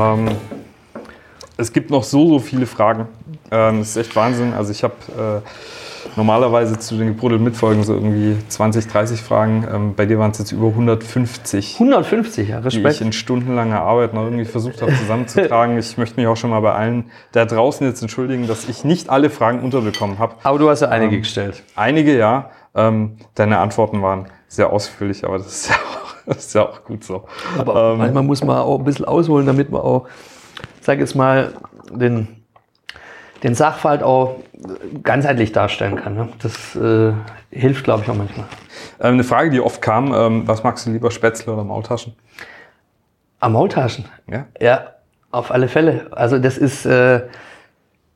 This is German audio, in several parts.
Ähm, es gibt noch so, so viele Fragen. Ähm, es ist echt Wahnsinn. Also ich habe äh, normalerweise zu den gebrodelten Mitfolgen so irgendwie 20, 30 Fragen. Ähm, bei dir waren es jetzt über 150. 150, ja, die Respekt. ich in stundenlanger Arbeit noch irgendwie versucht habe zusammenzutragen. Ich möchte mich auch schon mal bei allen da draußen jetzt entschuldigen, dass ich nicht alle Fragen unterbekommen habe. Aber du hast ja einige Ähm, gestellt. Einige ja. Ähm, deine Antworten waren sehr ausführlich, aber das ist ja auch, das ist ja auch gut so. Aber ähm, manchmal muss man auch ein bisschen ausholen, damit man auch, sag jetzt mal, den, den Sachverhalt auch ganzheitlich darstellen kann. Ne? Das äh, hilft, glaube ich, auch manchmal. Ähm, eine Frage, die oft kam, ähm, was magst du lieber, Spätzle oder Maultaschen? Am Maultaschen. Ja? Ja, auf alle Fälle. Also das ist, äh,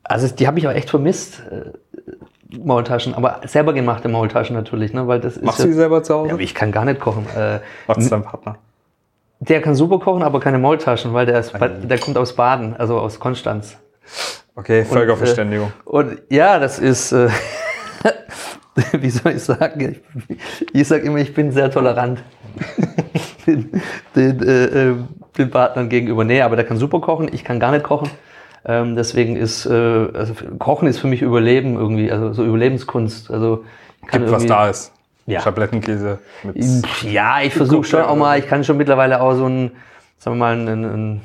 also die habe ich auch echt vermisst, äh, Maultaschen, aber selber gemachte Maultaschen natürlich, ne? weil das Machst ist du die ja, selber zu ja, Hause? aber ich kann gar nicht kochen. Äh, Macht es dein Partner? der kann super kochen, aber keine Maultaschen, weil der, ist, der kommt aus Baden, also aus Konstanz. Okay, Völkerverständigung. Und ja, das ist, äh, wie soll ich sagen, ich, ich sage immer, ich bin sehr tolerant den, den, äh, äh, den Partnern gegenüber. Nee, aber der kann super kochen, ich kann gar nicht kochen. Ähm, deswegen ist, äh, also Kochen ist für mich Überleben irgendwie, also so Überlebenskunst. Also ich kann Gibt, was da ist. Ja. Schablettenkäse mit. ja, ich versuche schon auch mal, ich kann schon mittlerweile auch so ein, sagen wir mal, ein, ein,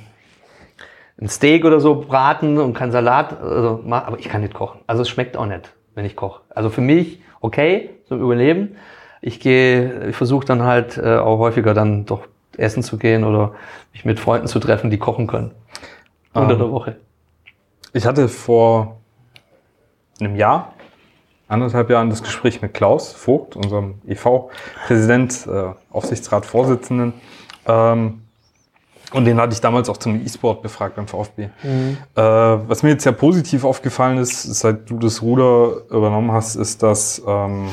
ein Steak oder so braten und kann Salat, also, aber ich kann nicht kochen. Also es schmeckt auch nicht, wenn ich koche. Also für mich okay, zum Überleben. Ich gehe, ich versuche dann halt äh, auch häufiger dann doch essen zu gehen oder mich mit Freunden zu treffen, die kochen können. Unter Ähm, der Woche. Ich hatte vor einem Jahr, anderthalb Jahren, das Gespräch mit Klaus Vogt, unserem EV-Präsident, äh, Aufsichtsratsvorsitzenden. Ähm, und den hatte ich damals auch zum E-Sport befragt beim VfB. Äh, was mir jetzt sehr positiv aufgefallen ist, seit du das Ruder übernommen hast, ist, dass, ähm,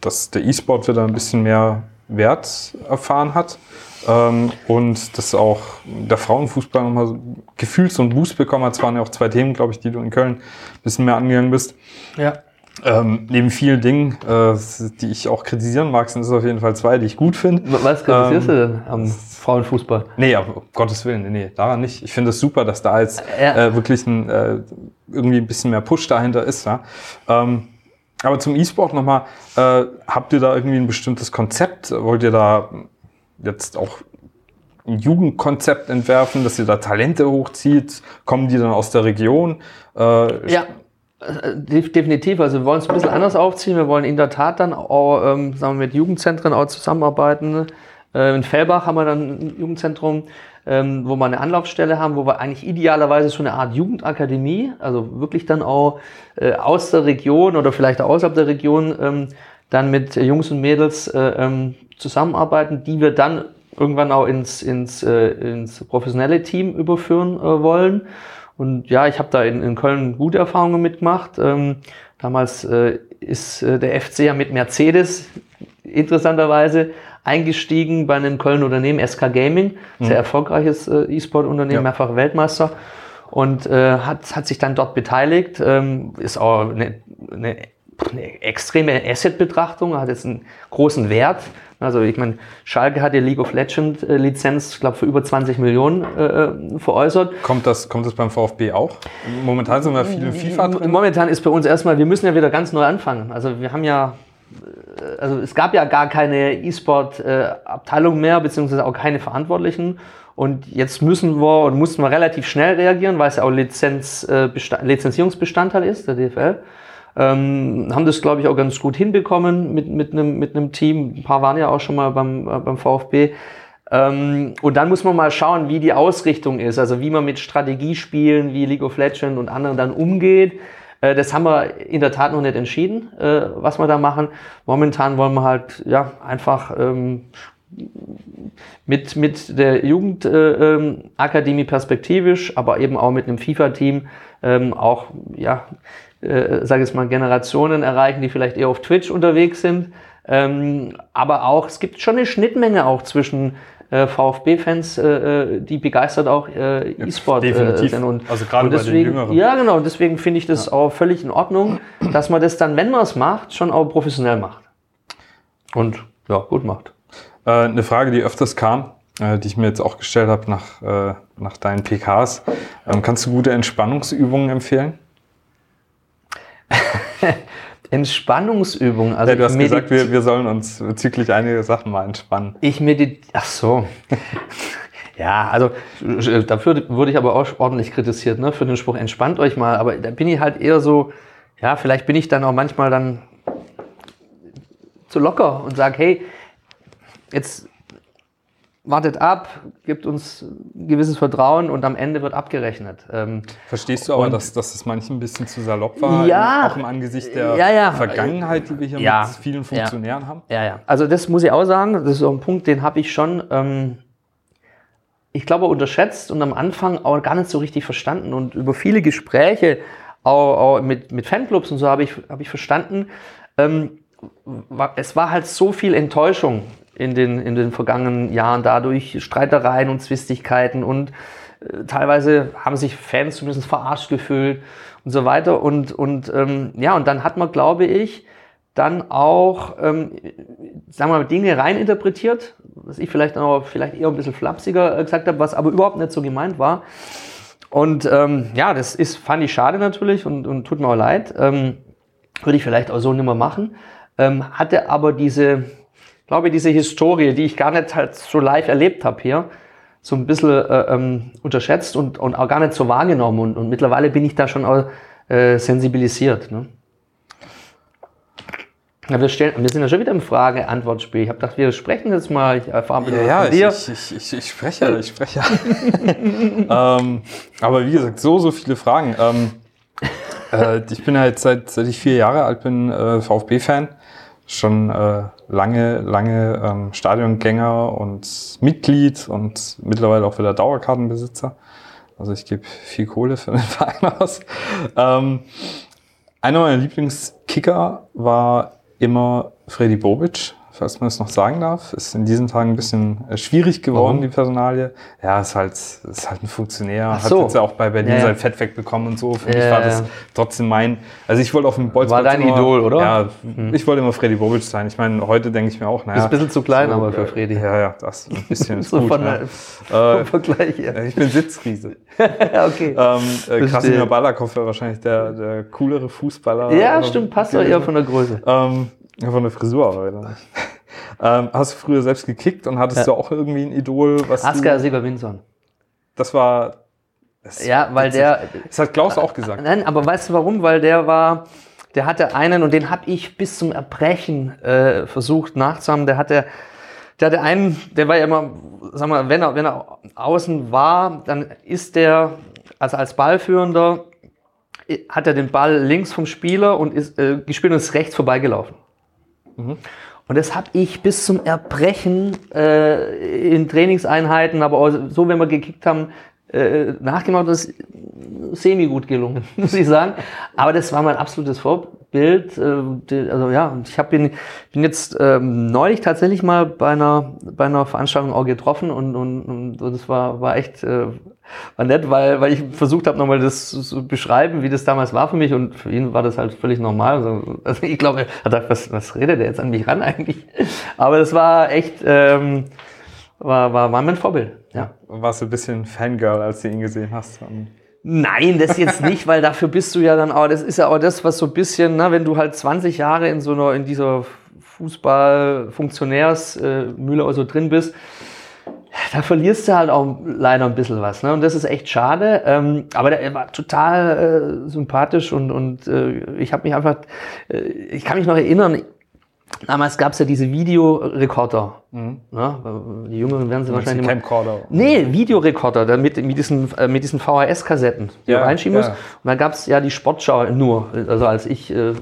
dass der E-Sport wieder ein bisschen mehr Wert erfahren hat. Ähm, und dass auch der Frauenfußball nochmal so gefühlt so einen Boost bekommen hat. Es waren ja auch zwei Themen, glaube ich, die du in Köln ein bisschen mehr angegangen bist. Ja. Ähm, neben vielen Dingen, äh, die ich auch kritisieren mag, sind es auf jeden Fall zwei, die ich gut finde. Was kritisierst Ähm, du denn am Frauenfußball? Nee, aber um Gottes Willen, nee, daran nicht. Ich finde es super, dass da jetzt Ja. äh, wirklich ein, äh, irgendwie ein bisschen mehr Push dahinter ist. Ja? Ähm, aber zum E-Sport nochmal, äh, habt ihr da irgendwie ein bestimmtes Konzept? Wollt ihr da jetzt auch ein Jugendkonzept entwerfen, dass ihr da Talente hochzieht? Kommen die dann aus der Region? Äh, Ja, äh, def- definitiv. Also wir wollen es ein bisschen anders aufziehen. Wir wollen in der Tat dann auch ähm, sagen wir, mit Jugendzentren auch zusammenarbeiten. Äh, in Fellbach haben wir dann ein Jugendzentrum, ähm, wo wir eine Anlaufstelle haben, wo wir eigentlich idealerweise so eine Art Jugendakademie, also wirklich dann auch äh, aus der Region oder vielleicht auch außerhalb der Region ähm, dann mit Jungs und Mädels äh, ähm, zusammenarbeiten, die wir dann irgendwann auch ins, ins, äh, ins professionelle Team überführen äh, wollen. Und ja, ich habe da in, in Köln gute Erfahrungen mitgemacht. Ähm, damals äh, ist äh, der FC ja mit Mercedes interessanterweise eingestiegen bei einem Kölner Unternehmen, SK Gaming, sehr erfolgreiches äh, E-Sport-Unternehmen, Ja. mehrfach Weltmeister und äh, hat, hat sich dann dort beteiligt, ähm, ist auch eine, eine, eine extreme Asset-Betrachtung, hat jetzt einen großen Wert. Also ich meine, Schalke hat die League of Legends äh, Lizenz, ich glaube, für über 20 Millionen äh, äh, veräußert. kommt, das, kommt das beim VfB auch? Momentan sind wir viel in FIFA drin. Momentan ist bei uns erstmal, wir müssen ja wieder ganz neu anfangen. Also wir haben ja, äh, also es gab ja gar keine E-Sport-Abteilung mehr, beziehungsweise auch keine Verantwortlichen. Und jetzt müssen wir und mussten wir relativ schnell reagieren, weil es ja auch Lizenz, äh, Besta- Lizenzierungsbestandteil ist, der DFL. Ähm, haben das, glaube ich, auch ganz gut hinbekommen mit, mit, einem, mit einem Team. Ein paar waren ja auch schon mal beim, äh, beim VfB. Ähm, und dann muss man mal schauen, wie die Ausrichtung ist, also wie man mit Strategiespielen wie League of Legends und anderen dann umgeht. Äh, das haben wir in der Tat noch nicht entschieden, äh, was wir da machen. Momentan wollen wir halt ja einfach ähm, mit, mit der Jugendakademie äh, ähm, perspektivisch, aber eben auch mit einem FIFA-Team ähm, auch, ja, äh, sage ich mal, Generationen erreichen, die vielleicht eher auf Twitch unterwegs sind. Ähm, aber auch, es gibt schon eine Schnittmenge auch zwischen äh, VfB-Fans, äh, äh, die begeistert auch äh, E-Sport äh, definitiv. sind. Und, Also gerade und bei den deswegen, Jüngeren. Ja, genau. Deswegen finde ich das auch völlig in Ordnung, dass man das dann, wenn man es macht, schon auch professionell macht. Und ja, gut macht. Äh, eine Frage, die öfters kam, die ich mir jetzt auch gestellt habe nach, nach deinen PKs. Ähm, kannst du gute Entspannungsübungen empfehlen? Entspannungsübungen. Also Ja, du hast gesagt, wir, wir sollen uns bezüglich einiger Sachen mal entspannen. Ich meditiere. Ach so. ja, also äh, dafür wurde ich aber auch ordentlich kritisiert, ne, für den Spruch, entspannt euch mal. Aber da bin ich halt eher so, ja, vielleicht bin ich dann auch manchmal dann zu locker und sage, hey, jetzt wartet ab, gibt uns ein gewisses Vertrauen und am Ende wird abgerechnet. Ähm, Verstehst du aber, dass, dass es manchmal ein bisschen zu salopp war? Ja. Auch im Angesicht der Ja, ja. Vergangenheit, die wir hier mit vielen Funktionären haben? Ja, ja. Also das muss ich auch sagen, das ist so ein Punkt, den habe ich schon, ähm, ich glaube, unterschätzt und am Anfang auch gar nicht so richtig verstanden. Und über viele Gespräche, auch, auch mit, mit Fanclubs und so, habe ich, habe ich verstanden, ähm, es war halt so viel Enttäuschung in den, in den vergangenen Jahren dadurch, Streitereien und Zwistigkeiten und äh, teilweise haben sich Fans zumindest verarscht gefühlt und so weiter. Und, und ähm, ja, und dann hat man, glaube ich, dann auch, ähm, sagen wir mal, Dinge reininterpretiert, was ich vielleicht auch vielleicht eher ein bisschen flapsiger äh, gesagt habe, was aber überhaupt nicht so gemeint war. Und ähm, ja, das ist, fand ich schade natürlich und, und tut mir auch leid. Ähm, würde ich vielleicht auch so nicht mehr machen. Ähm, hatte aber diese, glaube diese Historie, die ich gar nicht halt so live erlebt habe hier, so ein bisschen äh, ähm, unterschätzt und, und auch gar nicht so wahrgenommen. Und, und mittlerweile bin ich da schon auch äh, sensibilisiert. Ne? Ja, wir, stellen, wir sind ja schon wieder im Frage-Antwort-Spiel. Ich habe gedacht, wir sprechen jetzt mal. Ich erfahre ein bisschen was Ja, ich, dir. ich, ich, ich, ich spreche, ich spreche. ähm, aber wie gesagt, so, so viele Fragen. Ähm, äh, ich bin halt seit, seit ich vier Jahre alt bin, äh, VfB-Fan. Schon äh, lange, lange ähm, Stadiongänger und Mitglied und mittlerweile auch wieder Dauerkartenbesitzer. Also ich gebe viel Kohle für den Verein aus. Ähm, einer meiner Lieblingskicker war immer Freddy Bobic, falls man es noch sagen darf. Ist in diesen Tagen ein bisschen äh, schwierig geworden, Warum? die Personalie. Ja, ist halt, ist halt ein Funktionär, Ach hat so. jetzt ja auch bei Berlin Ja, sein Fett wegbekommen und so. Für mich Ja, war das trotzdem mein, also ich wollte auf dem Bolzplatz War dein immer- Idol, oder? Ja, ich wollte immer Freddy Bobic sein. Ich meine, heute denke ich mir auch, naja. Bist ein bisschen zu klein, so, aber für äh, Freddy. Ja, ja, das ein bisschen ist So gut. von ja. der, Äh, Vergleich her. ich bin Sitzriese. okay. Ähm, äh. Krasimir Balakov wäre wahrscheinlich der, der coolere Fußballer. ja, äh, stimmt, passt doch eher von der Größe. Ähm, von der Frisur aber wieder nicht. Ähm, hast du früher selbst gekickt und hattest Ja. du auch irgendwie ein Idol, was Asker du, Sieger Winson. Das war. Das Ja, weil der. Das hat Klaus auch gesagt. Nein, aber weißt du warum? Weil der war. Der hatte einen und den habe ich bis zum Erbrechen äh, versucht nachzuhaben. Der hatte, der hatte einen, der war ja immer, sag mal, wenn er, wenn er außen war, dann ist der, also als Ballführender, äh, hat er den Ball links vom Spieler und ist äh, gespielt und ist rechts vorbeigelaufen. Und das habe ich bis zum Erbrechen äh, in Trainingseinheiten, aber auch so, wenn wir gekickt haben, äh, nachgemacht. Das ist semi gut gelungen, muss ich sagen. Aber das war mein absolutes Vorbild. Äh, also ja, und ich hab bin, bin jetzt ähm, neulich tatsächlich mal bei einer, bei einer Veranstaltung auch getroffen und, und, und das war, war echt äh, war nett, weil, weil ich versucht habe, nochmal das zu beschreiben, wie das damals war für mich und für ihn war das halt völlig normal. Also, also ich glaube, er hat gedacht, was, was redet der jetzt an mich ran eigentlich? Aber das war echt, ähm, war, war, war mein Vorbild, ja. Warst du ein bisschen Fangirl, als du ihn gesehen hast? Nein, das jetzt nicht, weil dafür bist du ja dann auch, das ist ja auch das, was so ein bisschen, ne, wenn du halt 20 Jahre in so einer, in dieser Fußball-Funktionärsmühle auch so drin bist, da verlierst du halt auch leider ein bisschen was. Ne? Und das ist echt schade. Ähm, aber der, er war total äh, sympathisch und, und äh, ich habe mich einfach, äh, ich kann mich noch erinnern, damals gab es ja diese Videorekorder. Ne? Die Jüngeren werden sie wahrscheinlich immer- Camcorder. Nee, Videorekorder mit, mit diesen, äh, mit diesen VHS-Kassetten, die Ja, du reinschieben musst. ja. Und da gab es ja die Sportschau nur. Also als ich äh,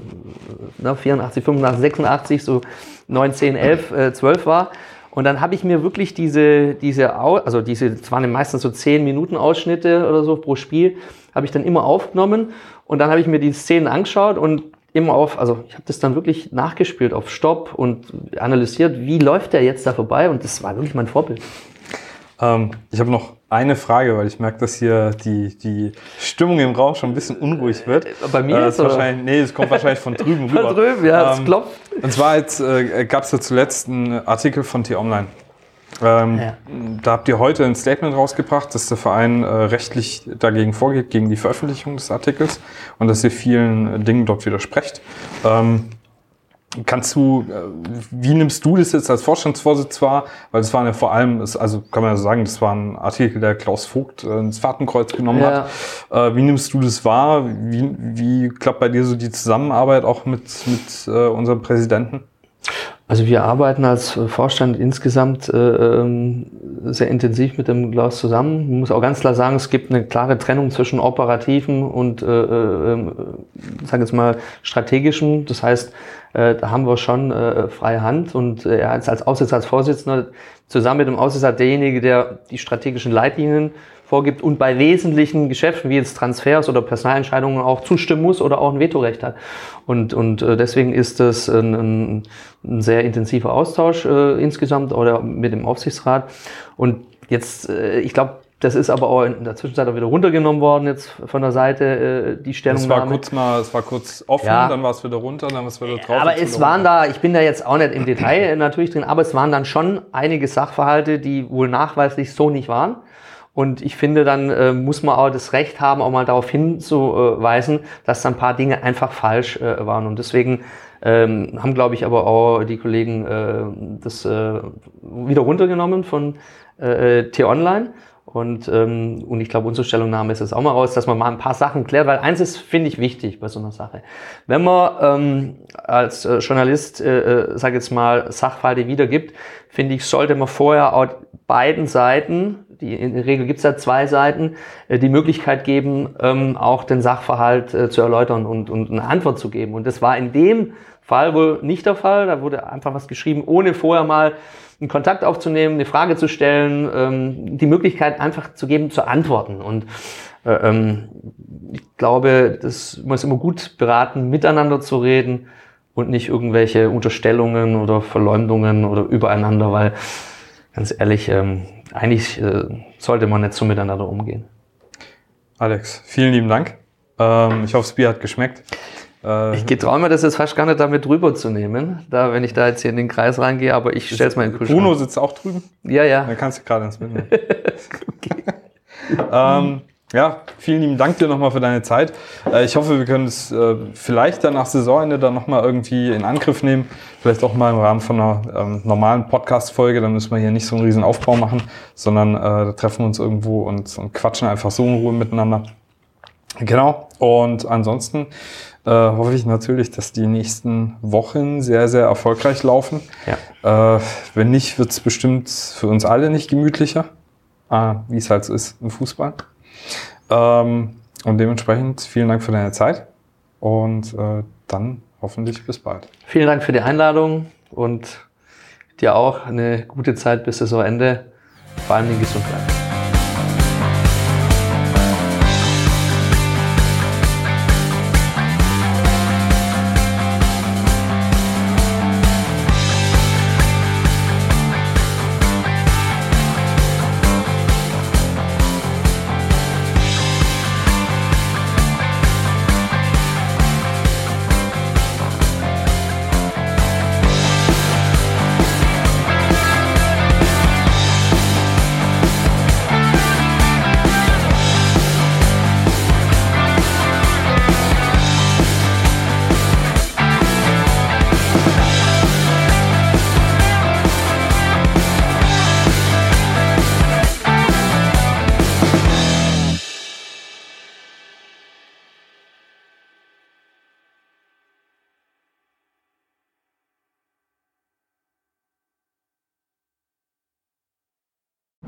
ne, 84, 85, 86, so 9, 10, 11, äh, 12 war. Und dann habe ich mir wirklich diese, diese, also diese, es waren meistens so 10 Minuten Ausschnitte oder so pro Spiel, habe ich dann immer aufgenommen. Und dann habe ich mir die Szenen angeschaut und immer auf, also ich habe das dann wirklich nachgespielt auf Stopp und analysiert, wie läuft der jetzt da vorbei und das war wirklich mein Vorbild. Ähm, ich habe noch eine Frage, weil ich merke, dass hier die, die Stimmung im Raum schon ein bisschen unruhig wird. Bei mir äh, ist wahrscheinlich, Nee, es kommt wahrscheinlich von drüben rüber. Von drüben, ja, es Ähm, klopft. Und zwar jetzt, äh, gab es ja zuletzt einen Artikel von T-Online. Ähm, Ja. Da habt ihr heute ein Statement rausgebracht, dass der Verein äh, rechtlich dagegen vorgeht, gegen die Veröffentlichung des Artikels und dass ihr vielen äh, Dingen dort widersprecht. Ähm, kannst du, äh, wie nimmst du das jetzt als Vorstandsvorsitz wahr? Weil es waren ja vor allem, also kann man ja sagen, das war ein Artikel, der Klaus Vogt äh, ins Fahrtenkreuz genommen Ja. hat. Äh, wie nimmst du das wahr? Wie, wie klappt bei dir so die Zusammenarbeit auch mit, mit unserem Präsidenten? Also wir arbeiten als Vorstand insgesamt äh, ähm, sehr intensiv mit dem Klaus zusammen. Man muss auch ganz klar sagen, es gibt eine klare Trennung zwischen operativen und, äh, äh, ähm, äh, sage jetzt mal, strategischen. Das heißt, äh, da haben wir schon äh, freie Hand und äh, er ist als Aussitz, als Vorsitzender zusammen mit dem Aussitzer derjenige, der die strategischen Leitlinien vorgibt und bei wesentlichen Geschäften wie jetzt Transfers oder Personalentscheidungen auch zustimmen muss oder auch ein Vetorecht hat. Und, und äh, deswegen ist ein, ein, ein sehr intensiver Austausch äh, insgesamt oder mit dem Aufsichtsrat. Und jetzt, äh, ich glaube, das ist aber auch in der Zwischenzeit auch wieder runtergenommen worden jetzt von der Seite äh, die Es Stellungnahme. war kurz mal, es war kurz offen, Ja. dann war es wieder runter, dann war es wieder drauf. Aber es waren runter. da, ich bin da jetzt auch nicht im Detail äh, natürlich drin, aber es waren dann schon einige Sachverhalte, die wohl nachweislich so nicht waren. Und ich finde, dann äh, muss man auch das Recht haben, auch mal darauf hinzuweisen, dass da ein paar Dinge einfach falsch äh, waren. Und deswegen ähm, haben, glaube ich, aber auch die Kollegen äh, das äh, wieder runtergenommen von äh, T-Online. Und, ähm, und ich glaube, unsere Stellungnahme ist jetzt auch mal raus, dass man mal ein paar Sachen klärt, weil eins ist, finde ich, wichtig bei so einer Sache. Wenn man ähm, als äh, Journalist, äh, äh, sag jetzt mal, Sachverhalte wiedergibt, finde ich, sollte man vorher auch beiden Seiten, die, in der Regel gibt es ja zwei Seiten, äh, die Möglichkeit geben, ähm, auch den Sachverhalt äh, zu erläutern und, und eine Antwort zu geben. Und das war in dem Fall wohl nicht der Fall. Da wurde einfach was geschrieben, ohne vorher mal einen Kontakt aufzunehmen, eine Frage zu stellen, ähm, die Möglichkeit einfach zu geben, zu antworten. Und äh, ähm, ich glaube, das man ist immer gut beraten, miteinander zu reden und nicht irgendwelche Unterstellungen oder Verleumdungen oder übereinander, weil ganz ehrlich, ähm, eigentlich äh, sollte man nicht so miteinander umgehen. Alex, vielen lieben Dank. Ähm, ich hoffe, das Bier hat geschmeckt. Äh, Ich getraue mir das jetzt fast gar nicht damit drüber zu nehmen, da wenn ich da jetzt hier in den Kreis reingehe, aber ich stelle es mal in den Kühlschrank. Bruno sitzt auch drüben. Ja, ja. Da kannst du gerade ins mitnehmen. ähm, ja, vielen lieben Dank dir nochmal für deine Zeit. Äh, ich hoffe, wir können es äh, vielleicht dann nach Saisonende dann nochmal irgendwie in Angriff nehmen. Vielleicht auch mal im Rahmen von einer ähm, normalen Podcast-Folge. Dann müssen wir hier nicht so einen riesen Aufbau machen, sondern äh, da treffen wir uns irgendwo und, und quatschen einfach so in Ruhe miteinander. Genau. Und ansonsten äh, hoffe ich natürlich, dass die nächsten Wochen sehr, sehr erfolgreich laufen. Ja. Äh, wenn nicht, wird es bestimmt für uns alle nicht gemütlicher, äh, wie es halt so ist im Fußball. Ähm, und dementsprechend vielen Dank für deine Zeit und äh, dann hoffentlich bis bald. Vielen Dank für die Einladung und dir auch eine gute Zeit bis Saisonende. Vor allem gesund bleiben.